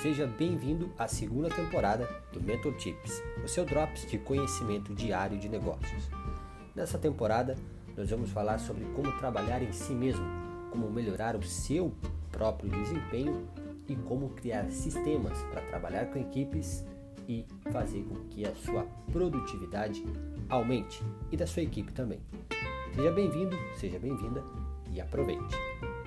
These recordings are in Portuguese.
Seja bem-vindo à segunda temporada do Mentor Tips, o seu drops de conhecimento diário de negócios. Nessa temporada, nós vamos falar sobre como trabalhar em si mesmo, como melhorar o seu próprio desempenho e como criar sistemas para trabalhar com equipes e fazer com que a sua produtividade aumente e da sua equipe também. Seja bem-vindo, seja bem-vinda e aproveite!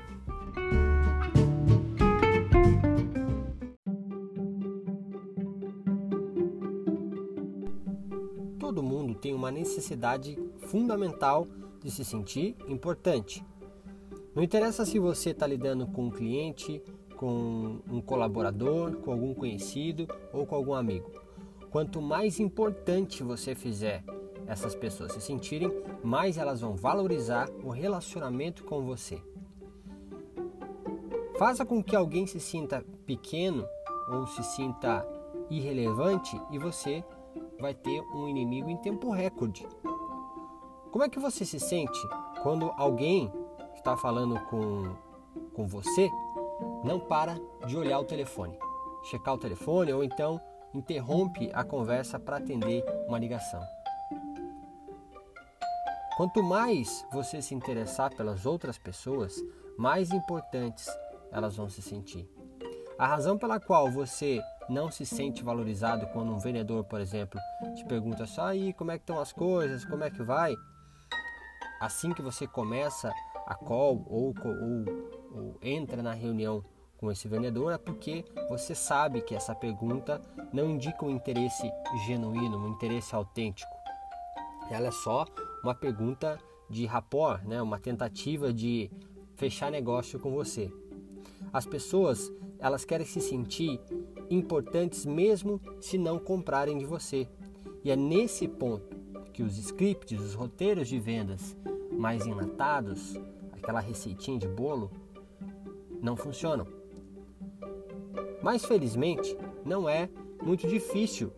Todo mundo tem uma necessidade fundamental de se sentir importante. Não interessa se você está lidando com um cliente, com um colaborador, com algum conhecido ou com algum amigo. Quanto mais importante você fizer essas pessoas se sentirem, mais elas vão valorizar o relacionamento com você. Faça com que alguém se sinta pequeno ou se sinta irrelevante e você vai ter um inimigo em tempo recorde. Como é que você se sente quando alguém está falando com, com você não para de olhar o telefone, checar o telefone ou então interrompe a conversa para atender uma ligação? Quanto mais você se interessar pelas outras pessoas, mais importantes elas vão se sentir. A razão pela qual você não se sente valorizado quando um vendedor, por exemplo, te pergunta só aí como é que estão as coisas, como é que vai, assim que você começa a call ou, ou, ou entra na reunião com esse vendedor é porque você sabe que essa pergunta não indica um interesse genuíno, um interesse autêntico. Ela é só uma pergunta de rapport, né? uma tentativa de fechar negócio com você. As pessoas elas querem se sentir importantes mesmo se não comprarem de você. E é nesse ponto que os scripts, os roteiros de vendas mais enlatados, aquela receitinha de bolo, não funcionam. Mas felizmente, não é muito difícil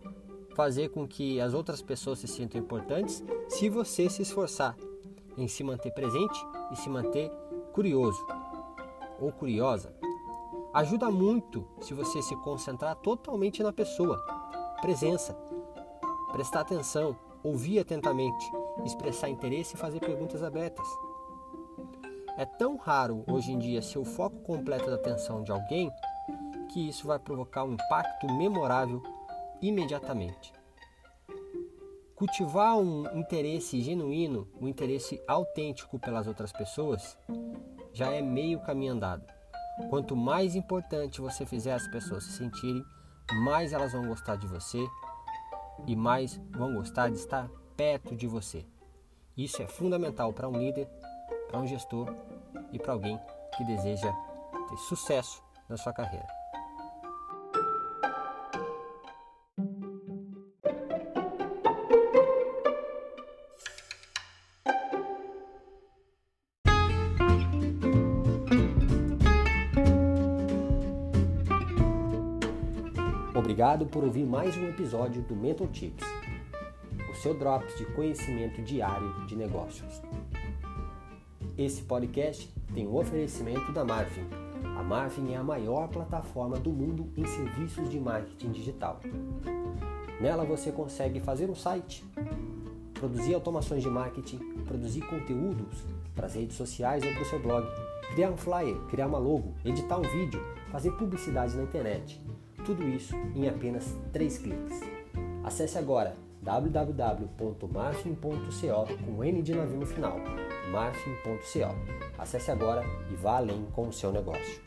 fazer com que as outras pessoas se sintam importantes se você se esforçar em se manter presente e se manter curioso ou curiosa. Ajuda muito se você se concentrar totalmente na pessoa. Presença, prestar atenção, ouvir atentamente, expressar interesse e fazer perguntas abertas. É tão raro hoje em dia ser o foco completo da atenção de alguém que isso vai provocar um impacto memorável imediatamente. Cultivar um interesse genuíno, um interesse autêntico pelas outras pessoas, já é meio caminho andado. Quanto mais importante você fizer as pessoas se sentirem, mais elas vão gostar de você e mais vão gostar de estar perto de você. Isso é fundamental para um líder, para um gestor e para alguém que deseja ter sucesso na sua carreira. Obrigado por ouvir mais um episódio do Mentor Tips, o seu drops de conhecimento diário de negócios. Esse podcast tem um oferecimento da Marfin. A Marfin é a maior plataforma do mundo em serviços de marketing digital. Nela você consegue fazer um site, produzir automações de marketing, produzir conteúdos para as redes sociais ou para o seu blog, criar um flyer, criar uma logo, editar um vídeo, fazer publicidade na internet tudo isso em apenas 3 cliques. Acesse agora www.marfin.co com N de navio no final, marfin.co. Acesse agora e vá além com o seu negócio.